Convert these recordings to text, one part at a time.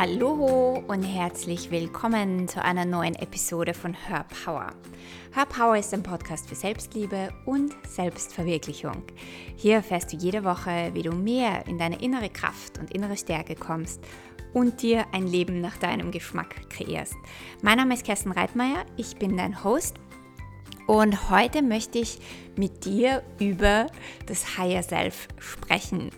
Hallo und herzlich willkommen zu einer neuen Episode von Hör Power. Hör Power ist ein Podcast für Selbstliebe und Selbstverwirklichung. Hier erfährst du jede Woche, wie du mehr in deine innere Kraft und innere Stärke kommst und dir ein Leben nach deinem Geschmack kreierst. Mein Name ist Kerstin Reitmeier, ich bin dein Host und heute möchte ich mit dir über das Higher Self sprechen.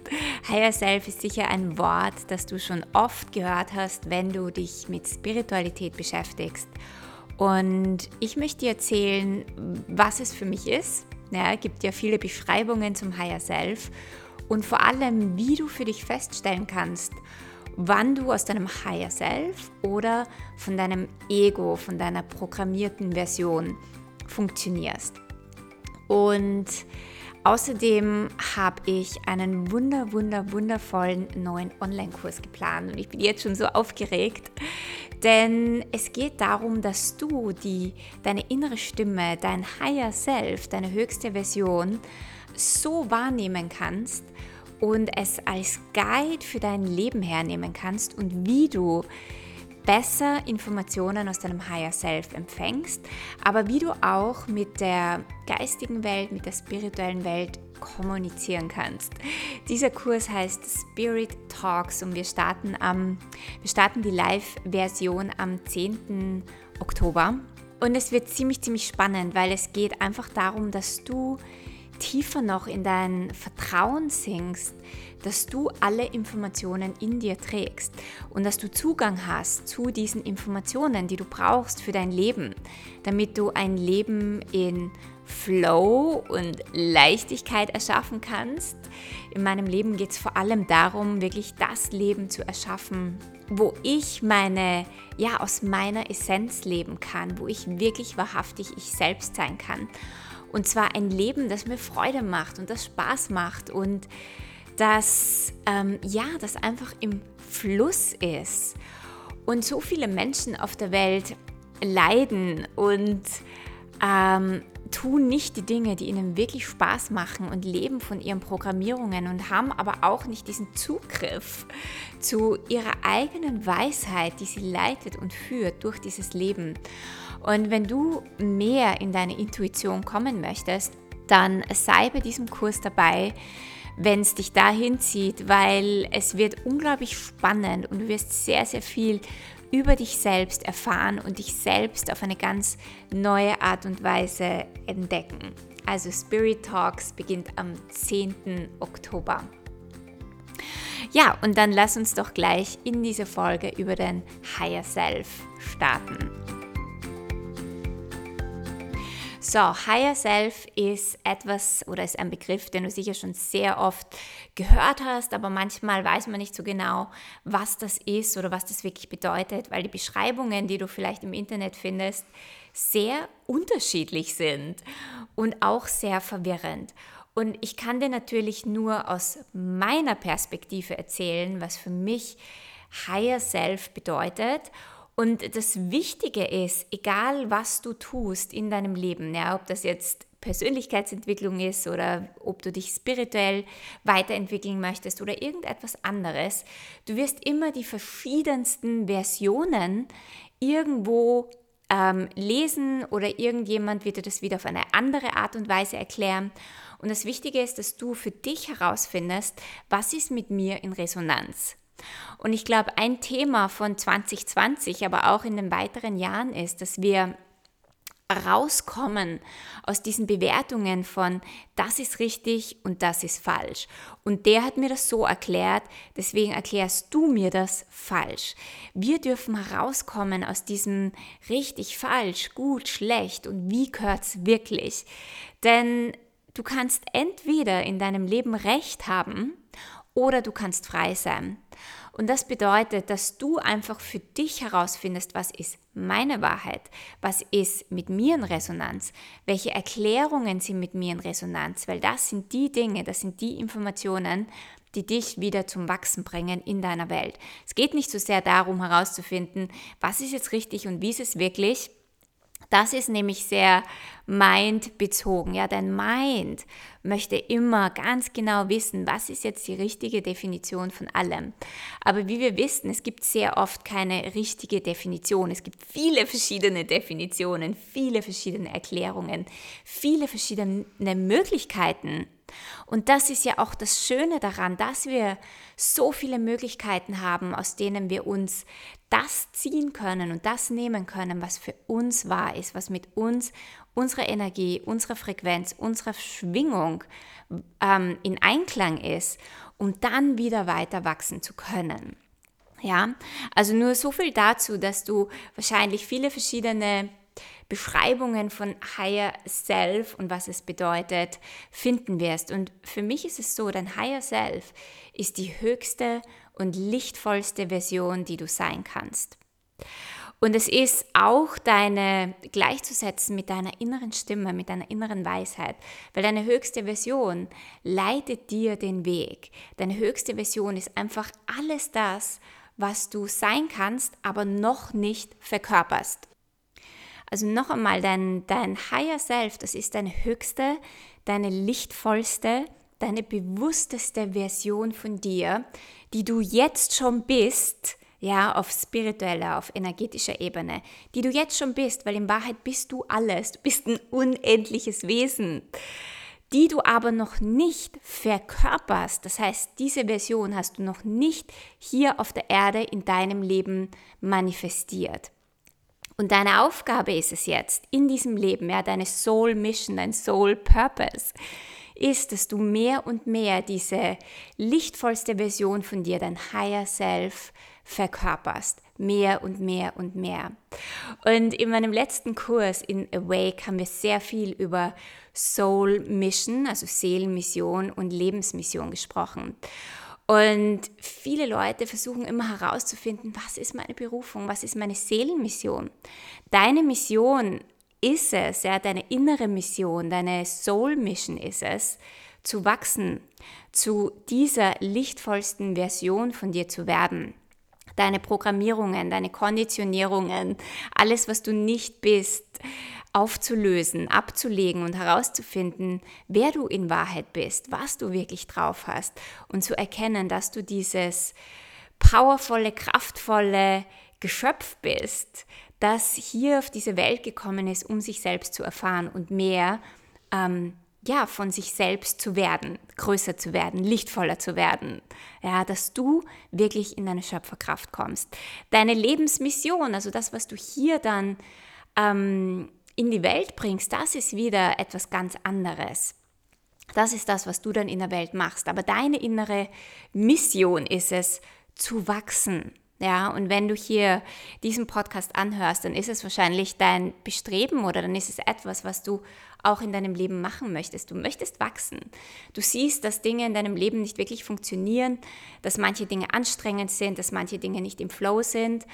Higher Self ist sicher ein Wort, das du schon oft gehört hast, wenn du dich mit Spiritualität beschäftigst. Und ich möchte dir erzählen, was es für mich ist. Ja, es gibt ja viele Beschreibungen zum Higher Self und vor allem, wie du für dich feststellen kannst, wann du aus deinem Higher Self oder von deinem Ego, von deiner programmierten Version funktionierst. Und außerdem habe ich einen wunder, wunder, wundervollen neuen Online-Kurs geplant und ich bin jetzt schon so aufgeregt, denn es geht darum, dass du die, deine innere Stimme, dein Higher Self, deine höchste Version so wahrnehmen kannst und es als Guide für dein Leben hernehmen kannst und wie du besser Informationen aus deinem Higher Self empfängst, aber wie du auch mit der geistigen Welt, mit der spirituellen Welt kommunizieren kannst. Dieser Kurs heißt Spirit Talks und wir starten, am, wir starten die Live-Version am 10. Oktober. Und es wird ziemlich, ziemlich spannend, weil es geht einfach darum, dass du tiefer noch in dein Vertrauen sinkst, dass du alle Informationen in dir trägst und dass du Zugang hast zu diesen Informationen, die du brauchst für dein Leben, damit du ein Leben in Flow und Leichtigkeit erschaffen kannst. In meinem Leben geht es vor allem darum, wirklich das Leben zu erschaffen, wo ich meine, ja, aus meiner Essenz leben kann, wo ich wirklich wahrhaftig ich selbst sein kann. Und zwar ein Leben, das mir Freude macht und das Spaß macht und das, ähm, ja, das einfach im Fluss ist. Und so viele Menschen auf der Welt leiden und ähm, tun nicht die Dinge, die ihnen wirklich Spaß machen und leben von ihren Programmierungen und haben aber auch nicht diesen Zugriff zu ihrer eigenen Weisheit, die sie leitet und führt durch dieses Leben. Und wenn du mehr in deine Intuition kommen möchtest, dann sei bei diesem Kurs dabei, wenn es dich dahin zieht, weil es wird unglaublich spannend und du wirst sehr, sehr viel über dich selbst erfahren und dich selbst auf eine ganz neue Art und Weise entdecken. Also Spirit Talks beginnt am 10. Oktober. Ja, und dann lass uns doch gleich in diese Folge über den Higher Self starten. So, Higher Self ist etwas oder ist ein Begriff, den du sicher schon sehr oft gehört hast, aber manchmal weiß man nicht so genau, was das ist oder was das wirklich bedeutet, weil die Beschreibungen, die du vielleicht im Internet findest, sehr unterschiedlich sind und auch sehr verwirrend. Und ich kann dir natürlich nur aus meiner Perspektive erzählen, was für mich Higher Self bedeutet und das Wichtige ist, egal was du tust in deinem Leben, ja, ob das jetzt Persönlichkeitsentwicklung ist oder ob du dich spirituell weiterentwickeln möchtest oder irgendetwas anderes, du wirst immer die verschiedensten Versionen irgendwo ähm, lesen oder irgendjemand wird dir das wieder auf eine andere Art und Weise erklären. Und das Wichtige ist, dass du für dich herausfindest, was ist mit mir in Resonanz. Und ich glaube, ein Thema von 2020, aber auch in den weiteren Jahren ist, dass wir rauskommen aus diesen Bewertungen von das ist richtig und das ist falsch. Und der hat mir das so erklärt, deswegen erklärst du mir das falsch. Wir dürfen herauskommen aus diesem richtig, falsch, gut, schlecht und wie gehört's wirklich. Denn du kannst entweder in deinem Leben Recht haben oder du kannst frei sein. Und das bedeutet, dass du einfach für dich herausfindest, was ist meine Wahrheit, was ist mit mir in Resonanz, welche Erklärungen sind mit mir in Resonanz, weil das sind die Dinge, das sind die Informationen, die dich wieder zum Wachsen bringen in deiner Welt. Es geht nicht so sehr darum herauszufinden, was ist jetzt richtig und wie ist es wirklich, Das ist nämlich sehr mind-bezogen. Ja, dein Mind möchte immer ganz genau wissen, was ist jetzt die richtige Definition von allem. Aber wie wir wissen, es gibt sehr oft keine richtige Definition. Es gibt viele verschiedene Definitionen, viele verschiedene Erklärungen, viele verschiedene Möglichkeiten. Und das ist ja auch das Schöne daran, dass wir so viele Möglichkeiten haben, aus denen wir uns das ziehen können und das nehmen können, was für uns wahr ist, was mit uns, unserer Energie, unserer Frequenz, unserer Schwingung ähm, in Einklang ist, um dann wieder weiter wachsen zu können. Ja, also nur so viel dazu, dass du wahrscheinlich viele verschiedene Beschreibungen von Higher Self und was es bedeutet, finden wirst. Und für mich ist es so, dein Higher Self ist die höchste und lichtvollste Version, die du sein kannst. Und es ist auch deine gleichzusetzen mit deiner inneren Stimme, mit deiner inneren Weisheit, weil deine höchste Version leitet dir den Weg. Deine höchste Version ist einfach alles das, was du sein kannst, aber noch nicht verkörperst. Also noch einmal, dein, dein Higher Self, das ist deine höchste, deine lichtvollste, deine bewussteste Version von dir, die du jetzt schon bist, ja, auf spiritueller, auf energetischer Ebene, die du jetzt schon bist, weil in Wahrheit bist du alles, du bist ein unendliches Wesen, die du aber noch nicht verkörperst. Das heißt, diese Version hast du noch nicht hier auf der Erde in deinem Leben manifestiert. Und deine Aufgabe ist es jetzt in diesem Leben, ja, deine Soul Mission, dein Soul Purpose, ist, dass du mehr und mehr diese lichtvollste Version von dir, dein Higher Self, verkörperst. Mehr und mehr und mehr. Und in meinem letzten Kurs in Awake haben wir sehr viel über Soul Mission, also Seelenmission und Lebensmission gesprochen. Und viele Leute versuchen immer herauszufinden, was ist meine Berufung, was ist meine Seelenmission. Deine Mission ist es, ja, deine innere Mission, deine Soul Mission ist es, zu wachsen, zu dieser lichtvollsten Version von dir zu werden. Deine Programmierungen, deine Konditionierungen, alles, was du nicht bist, aufzulösen, abzulegen und herauszufinden, wer du in Wahrheit bist, was du wirklich drauf hast und zu erkennen, dass du dieses powervolle, kraftvolle Geschöpf bist, das hier auf diese Welt gekommen ist, um sich selbst zu erfahren und mehr ähm, ja, von sich selbst zu werden, größer zu werden, lichtvoller zu werden. Ja, dass du wirklich in deine Schöpferkraft kommst. Deine Lebensmission, also das, was du hier dann ähm, in die Welt bringst, das ist wieder etwas ganz anderes. Das ist das, was du dann in der Welt machst. Aber deine innere Mission ist es, zu wachsen, ja, und wenn du hier diesen Podcast anhörst, dann ist es wahrscheinlich dein Bestreben oder dann ist es etwas, was du auch in deinem Leben machen möchtest. Du möchtest wachsen. Du siehst, dass Dinge in deinem Leben nicht wirklich funktionieren, dass manche Dinge anstrengend sind, dass manche Dinge nicht im Flow sind.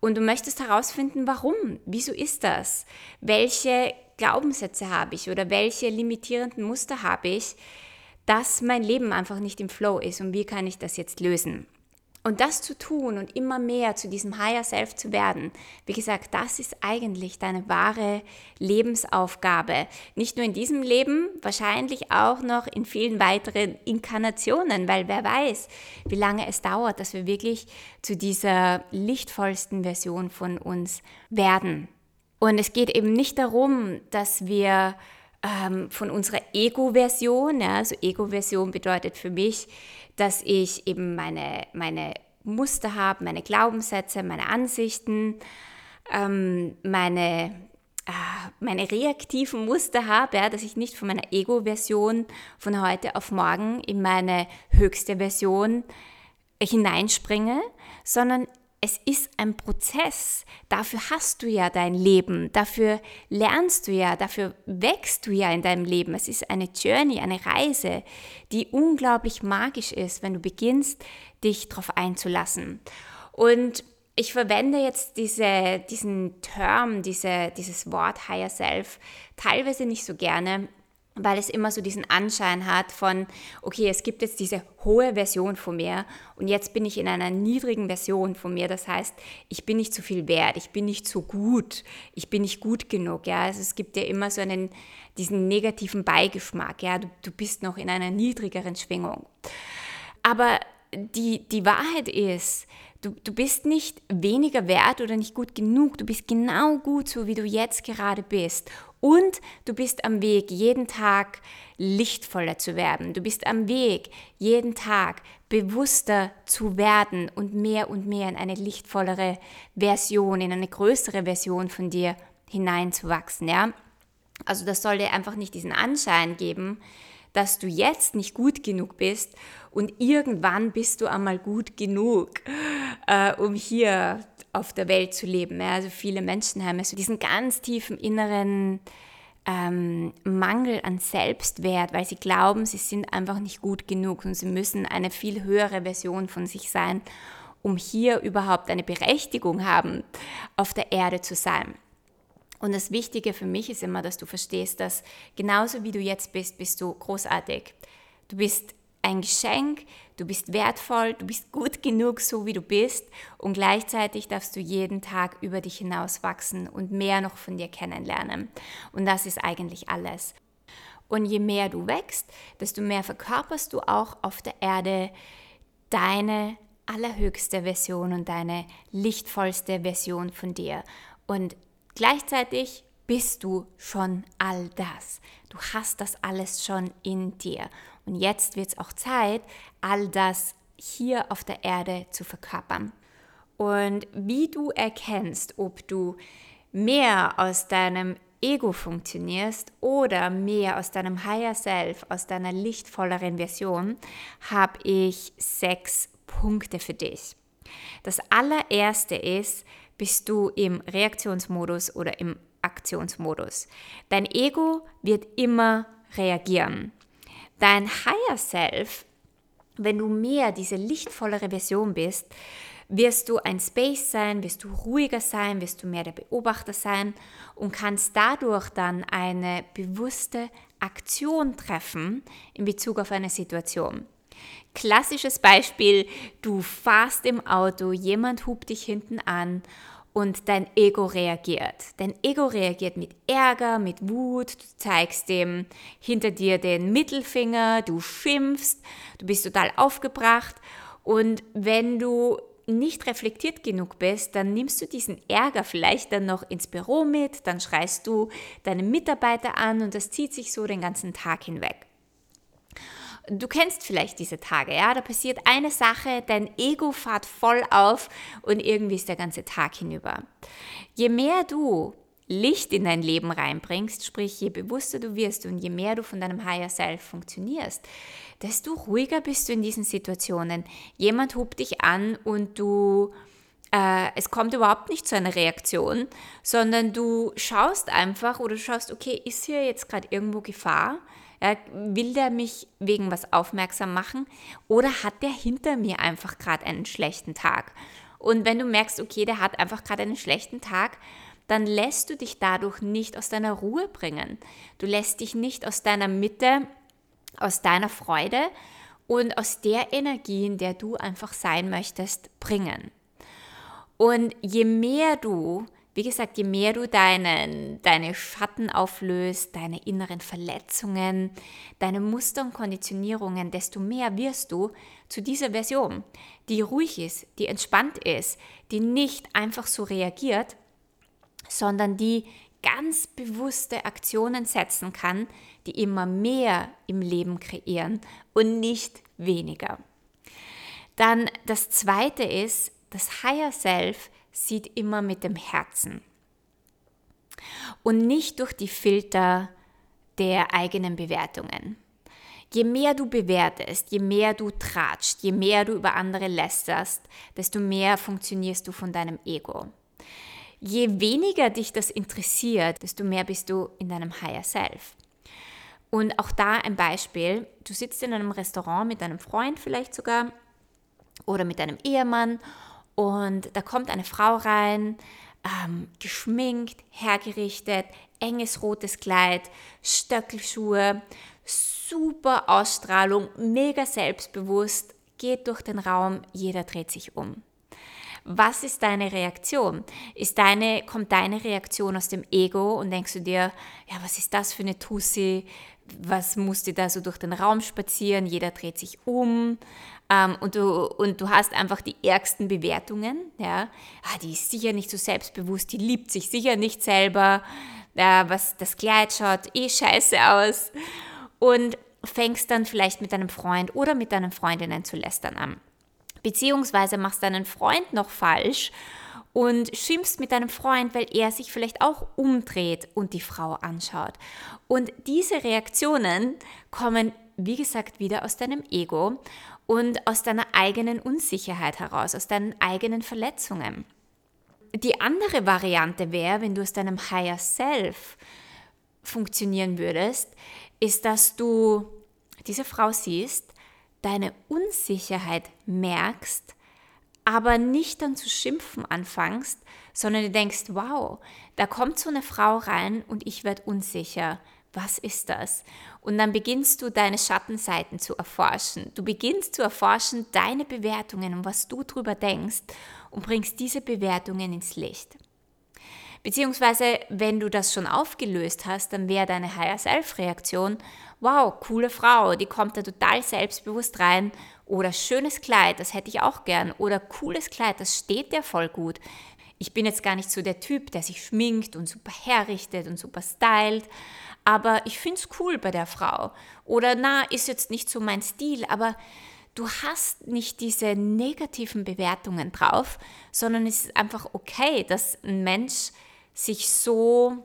Und du möchtest herausfinden, warum, wieso ist das? Welche Glaubenssätze habe ich oder welche limitierenden Muster habe ich, dass mein Leben einfach nicht im Flow ist und wie kann ich das jetzt lösen? Und das zu tun und immer mehr zu diesem Higher Self zu werden, wie gesagt, das ist eigentlich deine wahre Lebensaufgabe. Nicht nur in diesem Leben, wahrscheinlich auch noch in vielen weiteren Inkarnationen, weil wer weiß, wie lange es dauert, dass wir wirklich zu dieser lichtvollsten Version von uns werden. Und es geht eben nicht darum, dass wir ähm, von unserer Ego-Version, ja, also Ego-Version bedeutet für mich, dass ich eben meine, meine Muster habe, meine Glaubenssätze, meine Ansichten, ähm, meine, äh, meine reaktiven Muster habe, ja, dass ich nicht von meiner Ego-Version von heute auf morgen in meine höchste Version hineinspringe, sondern es ist ein Prozess. Dafür hast du ja dein Leben, dafür lernst du ja, dafür wächst du ja in deinem Leben. Es ist eine Journey, eine Reise, die unglaublich magisch ist, wenn du beginnst, dich darauf einzulassen. Und ich verwende jetzt diese, diesen Term, diese, dieses Wort Higher Self teilweise nicht so gerne, weil es immer so diesen Anschein hat von, okay, es gibt jetzt diese hohe Version von mir und jetzt bin ich in einer niedrigen Version von mir. Das heißt, ich bin nicht so viel wert, ich bin nicht so gut, ich bin nicht gut genug. Ja, also es gibt ja immer so einen, diesen negativen Beigeschmack. Ja, du, du bist noch in einer niedrigeren Schwingung. Aber die, die Wahrheit ist, Du, du bist nicht weniger wert oder nicht gut genug. Du bist genau gut so, wie du jetzt gerade bist. Und du bist am Weg, jeden Tag lichtvoller zu werden. Du bist am Weg, jeden Tag bewusster zu werden und mehr und mehr in eine lichtvollere Version, in eine größere Version von dir hineinzuwachsen. Ja? Also das soll dir einfach nicht diesen Anschein geben, dass du jetzt nicht gut genug bist und irgendwann bist du einmal gut genug, äh, um hier auf der Welt zu leben. Ja, also viele Menschen haben so diesen ganz tiefen inneren ähm, Mangel an Selbstwert, weil sie glauben, sie sind einfach nicht gut genug und sie müssen eine viel höhere Version von sich sein, um hier überhaupt eine Berechtigung haben, auf der Erde zu sein. Und das Wichtige für mich ist immer, dass du verstehst, dass genauso wie du jetzt bist, bist du großartig. Du bist ein Geschenk, du bist wertvoll, du bist gut genug, so wie du bist und gleichzeitig darfst du jeden Tag über dich hinaus wachsen und mehr noch von dir kennenlernen. Und das ist eigentlich alles. Und je mehr du wächst, desto mehr verkörperst du auch auf der Erde deine allerhöchste Version und deine lichtvollste Version von dir. Und Gleichzeitig bist du schon all das. Du hast das alles schon in dir. Und jetzt wird es auch Zeit, all das hier auf der Erde zu verkörpern. Und wie du erkennst, ob du mehr aus deinem Ego funktionierst oder mehr aus deinem Higher Self, aus deiner lichtvolleren Version, habe ich sechs Punkte für dich. Das allererste ist, bist du im Reaktionsmodus oder im Aktionsmodus. Dein Ego wird immer reagieren. Dein Higher Self, wenn du mehr diese lichtvollere Version bist, wirst du ein Space sein, wirst du ruhiger sein, wirst du mehr der Beobachter sein und kannst dadurch dann eine bewusste Aktion treffen in Bezug auf eine Situation. Klassisches Beispiel, du fahrst im Auto, jemand hupt dich hinten an und dein Ego reagiert. Dein Ego reagiert mit Ärger, mit Wut, du zeigst dem hinter dir den Mittelfinger, du schimpfst, du bist total aufgebracht und wenn du nicht reflektiert genug bist, dann nimmst du diesen Ärger vielleicht dann noch ins Büro mit, dann schreist du deine Mitarbeiter an und das zieht sich so den ganzen Tag hinweg. Du kennst vielleicht diese Tage, ja, da passiert eine Sache, dein Ego fährt voll auf und irgendwie ist der ganze Tag hinüber. Je mehr du Licht in dein Leben reinbringst, sprich je bewusster du wirst und je mehr du von deinem Higher Self funktionierst, desto ruhiger bist du in diesen Situationen. Jemand hupt dich an und du äh, es kommt überhaupt nicht zu einer Reaktion, sondern du schaust einfach oder schaust, okay, ist hier jetzt gerade irgendwo Gefahr? Ja, will der mich wegen was aufmerksam machen oder hat der hinter mir einfach gerade einen schlechten Tag? Und wenn du merkst, okay, der hat einfach gerade einen schlechten Tag, dann lässt du dich dadurch nicht aus deiner Ruhe bringen. Du lässt dich nicht aus deiner Mitte, aus deiner Freude und aus der Energie, in der du einfach sein möchtest, bringen. Und je mehr du wie gesagt, je mehr du deinen, deine Schatten auflöst, deine inneren Verletzungen, deine Muster und Konditionierungen, desto mehr wirst du zu dieser Version, die ruhig ist, die entspannt ist, die nicht einfach so reagiert, sondern die ganz bewusste Aktionen setzen kann, die immer mehr im Leben kreieren und nicht weniger. Dann das zweite ist, das Higher Self sieht immer mit dem Herzen und nicht durch die Filter der eigenen Bewertungen. Je mehr du bewertest, je mehr du tratscht, je mehr du über andere lästerst, desto mehr funktionierst du von deinem Ego. Je weniger dich das interessiert, desto mehr bist du in deinem Higher Self. Und auch da ein Beispiel, du sitzt in einem Restaurant mit deinem Freund vielleicht sogar oder mit deinem Ehemann und da kommt eine Frau rein, ähm, geschminkt, hergerichtet, enges rotes Kleid, Stöckelschuhe, super Ausstrahlung, mega selbstbewusst, geht durch den Raum, jeder dreht sich um. Was ist deine Reaktion? Ist deine, kommt deine Reaktion aus dem Ego und denkst du dir, ja, was ist das für eine Tussi? Was muss die da so durch den Raum spazieren? Jeder dreht sich um. Ähm, und, du, und du hast einfach die ärgsten Bewertungen. Ja? Ah, die ist sicher nicht so selbstbewusst, die liebt sich sicher nicht selber. Äh, was, das Kleid schaut eh scheiße aus. Und fängst dann vielleicht mit deinem Freund oder mit deinen Freundinnen zu lästern an beziehungsweise machst deinen Freund noch falsch und schimpfst mit deinem Freund, weil er sich vielleicht auch umdreht und die Frau anschaut. Und diese Reaktionen kommen, wie gesagt, wieder aus deinem Ego und aus deiner eigenen Unsicherheit heraus, aus deinen eigenen Verletzungen. Die andere Variante wäre, wenn du aus deinem Higher Self funktionieren würdest, ist, dass du diese Frau siehst deine Unsicherheit merkst, aber nicht dann zu schimpfen anfängst, sondern du denkst, wow, da kommt so eine Frau rein und ich werde unsicher. Was ist das? Und dann beginnst du deine Schattenseiten zu erforschen. Du beginnst zu erforschen deine Bewertungen und was du drüber denkst und bringst diese Bewertungen ins Licht. Beziehungsweise, wenn du das schon aufgelöst hast, dann wäre deine Higher Self-Reaktion, wow, coole Frau, die kommt da total selbstbewusst rein. Oder schönes Kleid, das hätte ich auch gern. Oder cooles Kleid, das steht dir voll gut. Ich bin jetzt gar nicht so der Typ, der sich schminkt und super herrichtet und super stylt. Aber ich finde es cool bei der Frau. Oder na, ist jetzt nicht so mein Stil, aber du hast nicht diese negativen Bewertungen drauf, sondern es ist einfach okay, dass ein Mensch sich so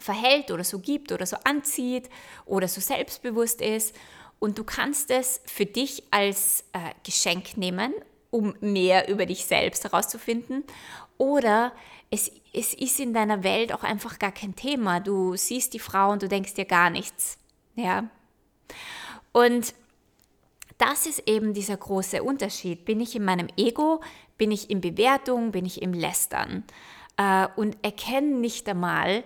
verhält oder so gibt oder so anzieht oder so selbstbewusst ist. Und du kannst es für dich als äh, Geschenk nehmen, um mehr über dich selbst herauszufinden. Oder es, es ist in deiner Welt auch einfach gar kein Thema. Du siehst die Frau und du denkst dir gar nichts. Ja. Und das ist eben dieser große Unterschied. Bin ich in meinem Ego? Bin ich in Bewertung? Bin ich im Lästern? äh, und erkenne nicht einmal,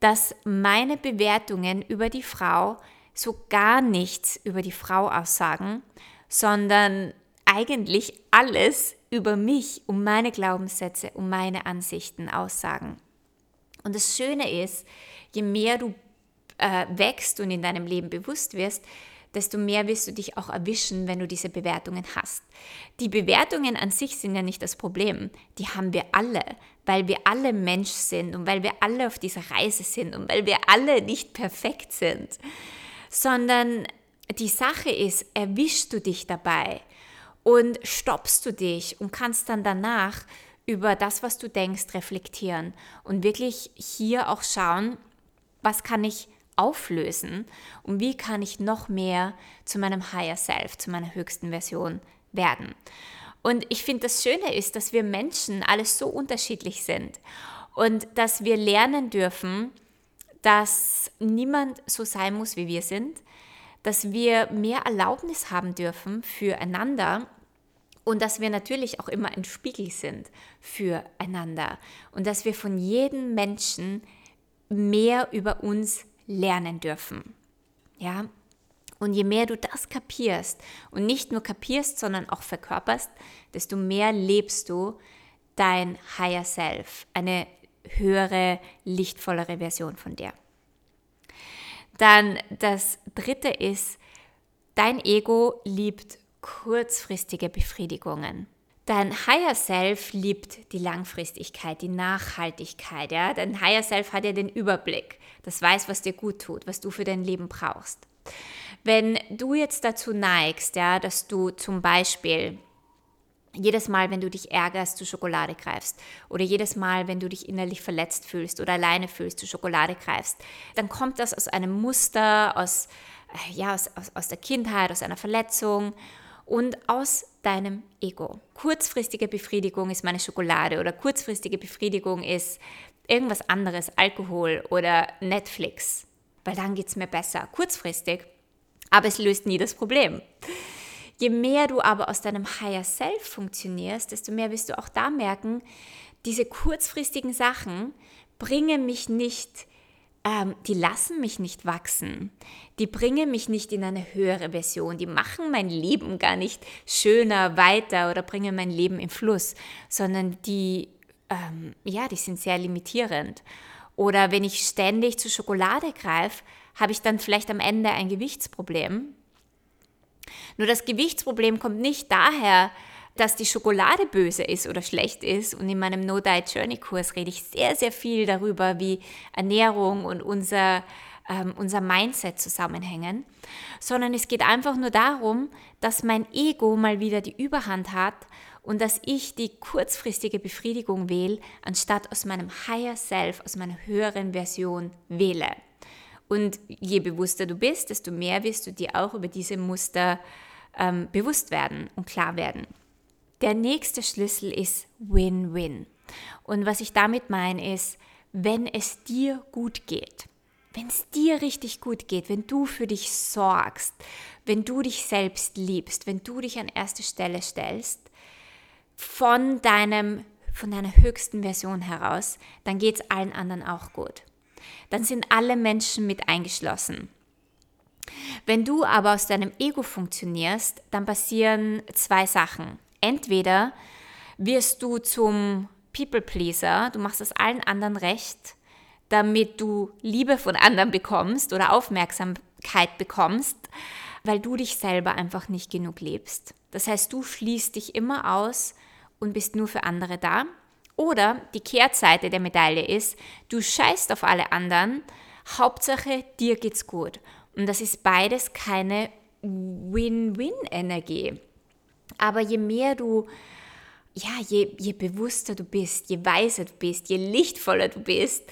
dass meine Bewertungen über die Frau so gar nichts über die Frau aussagen, sondern eigentlich alles über mich, um meine Glaubenssätze, um meine Ansichten aussagen. Und das Schöne ist, je mehr du äh, wächst und in deinem Leben bewusst wirst, desto mehr wirst du dich auch erwischen, wenn du diese Bewertungen hast. Die Bewertungen an sich sind ja nicht das Problem. Die haben wir alle, weil wir alle Mensch sind und weil wir alle auf dieser Reise sind und weil wir alle nicht perfekt sind. Sondern die Sache ist, erwischst du dich dabei und stoppst du dich und kannst dann danach über das, was du denkst, reflektieren und wirklich hier auch schauen, was kann ich auflösen und wie kann ich noch mehr zu meinem Higher Self, zu meiner höchsten Version werden. Und ich finde, das Schöne ist, dass wir Menschen alles so unterschiedlich sind und dass wir lernen dürfen, dass niemand so sein muss, wie wir sind, dass wir mehr Erlaubnis haben dürfen füreinander und dass wir natürlich auch immer ein Spiegel sind füreinander und dass wir von jedem Menschen mehr über uns lernen dürfen. Ja? Und je mehr du das kapierst und nicht nur kapierst, sondern auch verkörperst, desto mehr lebst du dein Higher Self, eine höhere, lichtvollere Version von dir. Dann das dritte ist, dein Ego liebt kurzfristige Befriedigungen. Dein Higher Self liebt die Langfristigkeit, die Nachhaltigkeit. Ja? Dein Higher Self hat ja den Überblick. Das weiß, was dir gut tut, was du für dein Leben brauchst. Wenn du jetzt dazu neigst, ja, dass du zum Beispiel jedes Mal, wenn du dich ärgerst, zu Schokolade greifst oder jedes Mal, wenn du dich innerlich verletzt fühlst oder alleine fühlst, zu Schokolade greifst, dann kommt das aus einem Muster, aus, äh, ja, aus, aus, aus der Kindheit, aus einer Verletzung und aus deinem Ego. Kurzfristige Befriedigung ist meine Schokolade oder kurzfristige Befriedigung ist irgendwas anderes, Alkohol oder Netflix, weil dann geht es mir besser. Kurzfristig, aber es löst nie das Problem. Je mehr du aber aus deinem Higher Self funktionierst, desto mehr wirst du auch da merken, diese kurzfristigen Sachen bringen mich nicht ähm, die lassen mich nicht wachsen. Die bringen mich nicht in eine höhere Version. Die machen mein Leben gar nicht schöner, weiter oder bringen mein Leben im Fluss, sondern die, ähm, ja, die sind sehr limitierend. Oder wenn ich ständig zu Schokolade greife, habe ich dann vielleicht am Ende ein Gewichtsproblem. Nur das Gewichtsproblem kommt nicht daher, dass die Schokolade böse ist oder schlecht ist. Und in meinem No Diet Journey Kurs rede ich sehr, sehr viel darüber, wie Ernährung und unser, ähm, unser Mindset zusammenhängen. Sondern es geht einfach nur darum, dass mein Ego mal wieder die Überhand hat und dass ich die kurzfristige Befriedigung wähle, anstatt aus meinem Higher Self, aus meiner höheren Version wähle. Und je bewusster du bist, desto mehr wirst du dir auch über diese Muster ähm, bewusst werden und klar werden. Der nächste Schlüssel ist Win-Win. Und was ich damit meine ist, wenn es dir gut geht, wenn es dir richtig gut geht, wenn du für dich sorgst, wenn du dich selbst liebst, wenn du dich an erste Stelle stellst, von deinem von deiner höchsten Version heraus, dann geht es allen anderen auch gut. Dann sind alle Menschen mit eingeschlossen. Wenn du aber aus deinem Ego funktionierst, dann passieren zwei Sachen. Entweder wirst du zum People Pleaser, du machst es allen anderen recht, damit du Liebe von anderen bekommst oder Aufmerksamkeit bekommst, weil du dich selber einfach nicht genug lebst. Das heißt, du schließt dich immer aus und bist nur für andere da. Oder die Kehrseite der Medaille ist, du scheißt auf alle anderen, Hauptsache dir geht's gut. Und das ist beides keine Win-Win-Energie. Aber je mehr du, ja, je, je bewusster du bist, je weiser du bist, je lichtvoller du bist,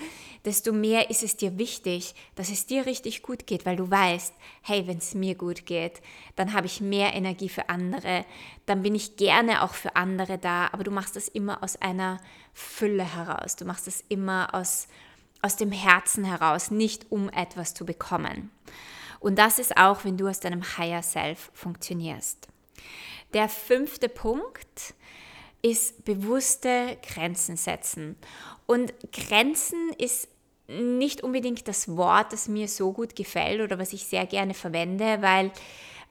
desto mehr ist es dir wichtig, dass es dir richtig gut geht, weil du weißt, hey, wenn es mir gut geht, dann habe ich mehr Energie für andere, dann bin ich gerne auch für andere da, aber du machst das immer aus einer Fülle heraus, du machst das immer aus, aus dem Herzen heraus, nicht um etwas zu bekommen. Und das ist auch, wenn du aus deinem Higher Self funktionierst. Der fünfte Punkt ist bewusste Grenzen setzen. Und Grenzen ist nicht unbedingt das Wort, das mir so gut gefällt oder was ich sehr gerne verwende, weil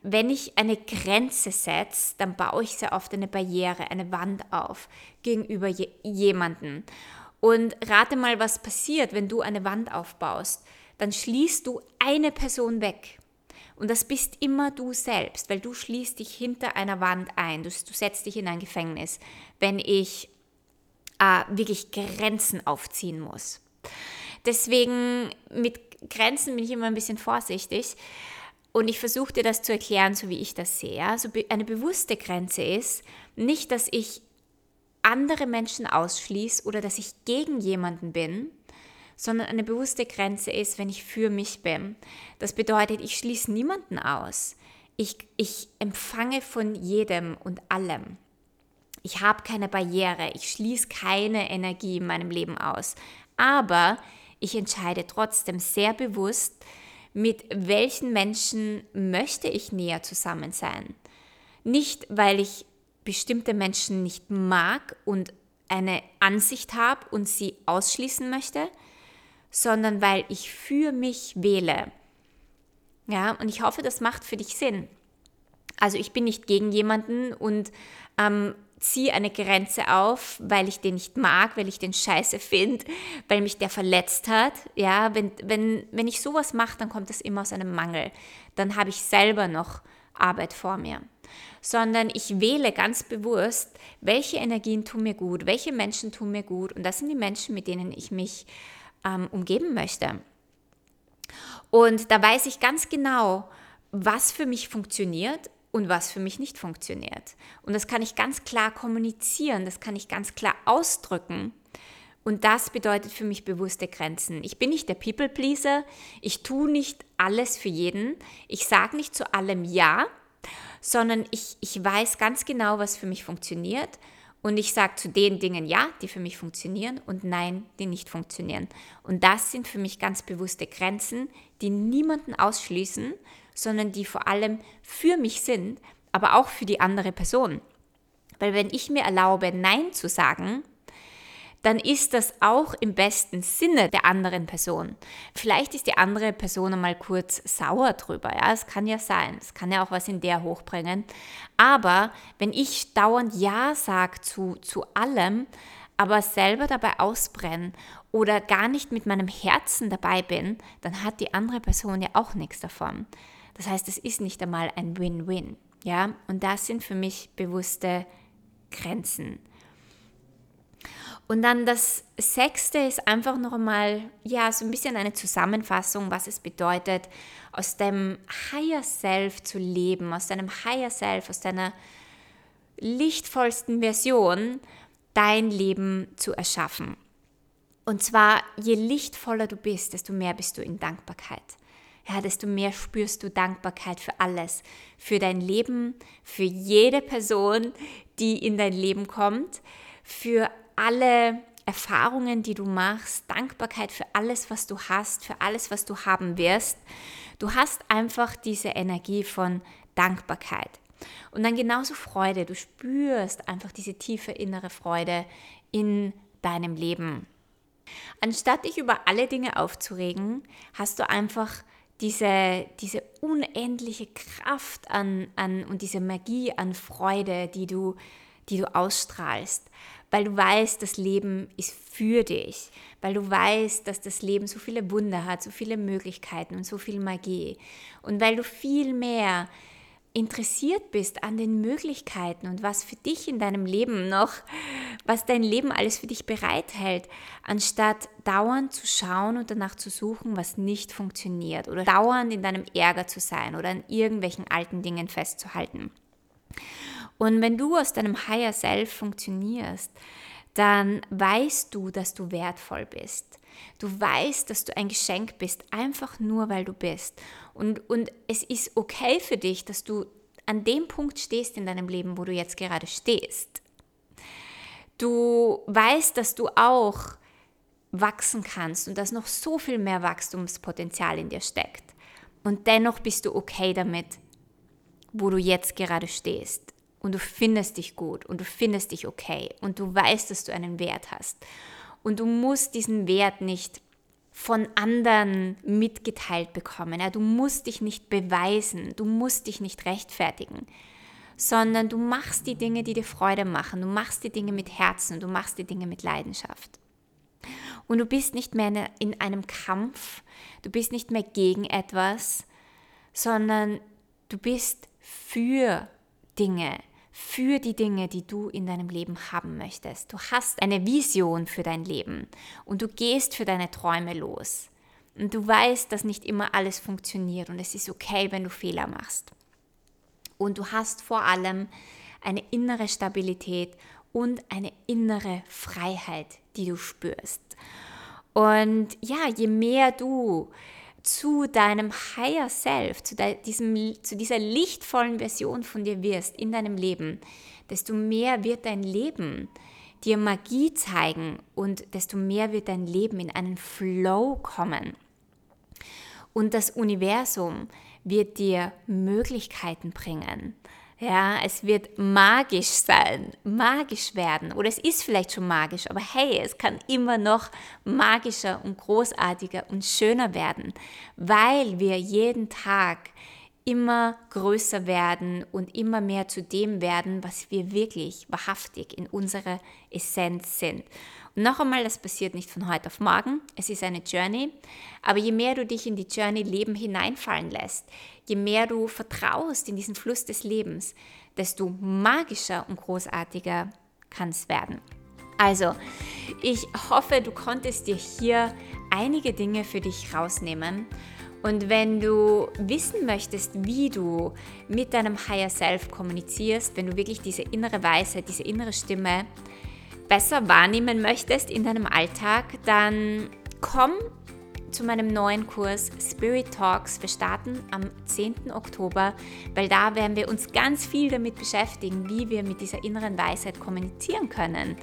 wenn ich eine Grenze setze, dann baue ich sehr oft eine Barriere, eine Wand auf gegenüber je jemanden. Und rate mal, was passiert, wenn du eine Wand aufbaust. Dann schließt du eine Person weg. Und das bist immer du selbst, weil du schließt dich hinter einer Wand ein. Du, du setzt dich in ein Gefängnis, wenn ich äh, wirklich Grenzen aufziehen muss. Deswegen mit Grenzen bin ich immer ein bisschen vorsichtig. Und ich versuche dir das zu erklären, so wie ich das sehe. Also eine bewusste Grenze ist nicht, dass ich andere Menschen ausschließe oder dass ich gegen jemanden bin, sondern eine bewusste Grenze ist, wenn ich für mich bin. Das bedeutet, ich schließe niemanden aus. Ich, ich empfange von jedem und allem. Ich habe keine Barriere, ich schließe keine Energie in meinem Leben aus. Aber ich entscheide trotzdem sehr bewusst, mit welchen Menschen möchte ich näher zusammen sein. Nicht, weil ich bestimmte Menschen nicht mag und eine Ansicht habe und sie ausschließen möchte, sondern weil ich für mich wähle. Ja, und ich hoffe, das macht für dich Sinn. Also ich bin nicht gegen jemanden und ähm, ziehe eine Grenze auf, weil ich den nicht mag, weil ich den scheiße finde, weil mich der verletzt hat. Ja, wenn, wenn, wenn ich sowas mache, dann kommt das immer aus einem Mangel. Dann habe ich selber noch Arbeit vor mir. Sondern ich wähle ganz bewusst, welche Energien tun mir gut, welche Menschen tun mir gut. Und das sind die Menschen, mit denen ich mich ähm, umgeben möchte. Und da weiß ich ganz genau, was für mich funktioniert und was für mich nicht funktioniert. Und das kann ich ganz klar kommunizieren, das kann ich ganz klar ausdrücken. Und das bedeutet für mich bewusste Grenzen. Ich bin nicht der People Pleaser, ich tue nicht alles für jeden, ich sage nicht zu allem Ja, sondern ich, ich weiß ganz genau, was für mich funktioniert und ich sage zu den Dingen ja, die für mich funktionieren und nein, die nicht funktionieren. Und das sind für mich ganz bewusste Grenzen, die niemanden ausschließen, sondern die vor allem für mich sind, aber auch für die andere Person. Weil wenn ich mir erlaube, Nein zu sagen, dann ist das auch im besten Sinne der anderen Person. Vielleicht ist die andere Person einmal kurz sauer drüber, ja, es kann ja sein, es kann ja auch was in der hochbringen. Aber wenn ich dauernd Ja sage zu, zu allem, aber selber dabei ausbrenne oder gar nicht mit meinem Herzen dabei bin, dann hat die andere Person ja auch nichts davon. Das heißt, es ist nicht einmal ein Win-Win. Ja, und das sind für mich bewusste Grenzen. Und dann das Sechste ist einfach noch einmal, ja, so ein bisschen eine Zusammenfassung, was es bedeutet, aus dem Higher Self zu leben, aus deinem Higher Self, aus deiner lichtvollsten Version dein Leben zu erschaffen. Und zwar, je lichtvoller du bist, desto mehr bist du in Dankbarkeit. Ja, desto mehr spürst du Dankbarkeit für alles, für dein Leben, für jede Person, die in dein Leben kommt, für alle Erfahrungen, die du machst, Dankbarkeit für alles, was du hast, für alles, was du haben wirst. Du hast einfach diese Energie von Dankbarkeit. Und dann genauso Freude. Du spürst einfach diese tiefe innere Freude in deinem Leben. Anstatt dich über alle Dinge aufzuregen, hast du einfach diese, diese unendliche Kraft an, an, und diese Magie an Freude, die du, die du ausstrahlst weil du weißt, das Leben ist für dich, weil du weißt, dass das Leben so viele Wunder hat, so viele Möglichkeiten und so viel Magie und weil du viel mehr interessiert bist an den Möglichkeiten und was für dich in deinem Leben noch, was dein Leben alles für dich bereithält, anstatt dauernd zu schauen und danach zu suchen, was nicht funktioniert oder dauernd in deinem Ärger zu sein oder an irgendwelchen alten Dingen festzuhalten. Und wenn du aus deinem Higher Self funktionierst, dann weißt du, dass du wertvoll bist. Du weißt, dass du ein Geschenk bist, einfach nur weil du bist. Und, und es ist okay für dich, dass du an dem Punkt stehst in deinem Leben, wo du jetzt gerade stehst. Du weißt, dass du auch wachsen kannst und dass noch so viel mehr Wachstumspotenzial in dir steckt. Und dennoch bist du okay damit, wo du jetzt gerade stehst und du findest dich gut und du findest dich okay und du weißt, dass du einen Wert hast. Und du musst diesen Wert nicht von anderen mitgeteilt bekommen. Ja, du musst dich nicht beweisen, du musst dich nicht rechtfertigen, sondern du machst die Dinge, die dir Freude machen. Du machst die Dinge mit Herzen, du machst die Dinge mit Leidenschaft. Und du bist nicht mehr in einem Kampf, du bist nicht mehr gegen etwas, sondern du bist für Dinge, für die Dinge, die du in deinem Leben haben möchtest. Du hast eine Vision für dein Leben und du gehst für deine Träume los. Und du weißt, dass nicht immer alles funktioniert und es ist okay, wenn du Fehler machst. Und du hast vor allem eine innere Stabilität und eine innere Freiheit, die du spürst. Und ja, je mehr du zu deinem Higher Self, zu, diesem, zu dieser lichtvollen Version von dir wirst in deinem Leben, desto mehr wird dein Leben dir Magie zeigen und desto mehr wird dein Leben in einen Flow kommen. Und das Universum wird dir Möglichkeiten bringen. Ja, es wird magisch sein, magisch werden. Oder es ist vielleicht schon magisch, aber hey, es kann immer noch magischer und großartiger und schöner werden, weil wir jeden Tag immer größer werden und immer mehr zu dem werden, was wir wirklich wahrhaftig in unserer Essenz sind. Und noch einmal, das passiert nicht von heute auf morgen, es ist eine Journey, aber je mehr du dich in die Journey Leben hineinfallen lässt, je mehr du vertraust in diesen Fluss des Lebens, desto magischer und großartiger kann es werden. Also, ich hoffe, du konntest dir hier einige Dinge für dich rausnehmen. Und wenn du wissen möchtest, wie du mit deinem Higher Self kommunizierst, wenn du wirklich diese innere Weisheit, diese innere Stimme besser wahrnehmen möchtest in deinem Alltag, dann komm zu meinem neuen Kurs Spirit Talks. Wir starten am 10. Oktober, weil da werden wir uns ganz viel damit beschäftigen, wie wir mit dieser inneren Weisheit kommunizieren können.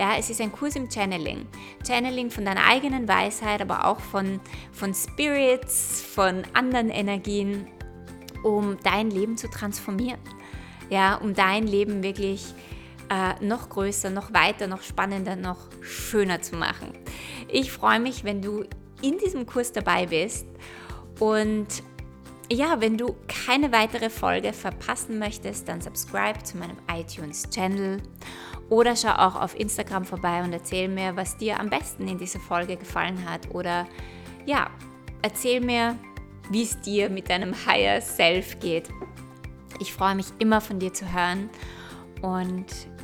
Ja, es ist ein Kurs im Channeling. Channeling von deiner eigenen Weisheit, aber auch von, von Spirits, von anderen Energien, um dein Leben zu transformieren. Ja, um dein Leben wirklich äh, noch größer, noch weiter, noch spannender, noch schöner zu machen. Ich freue mich, wenn du in diesem Kurs dabei bist und ja, wenn du keine weitere Folge verpassen möchtest, dann subscribe zu meinem iTunes-Channel oder schau auch auf Instagram vorbei und erzähl mir, was dir am besten in dieser Folge gefallen hat. Oder ja, erzähl mir, wie es dir mit deinem Higher Self geht. Ich freue mich immer von dir zu hören und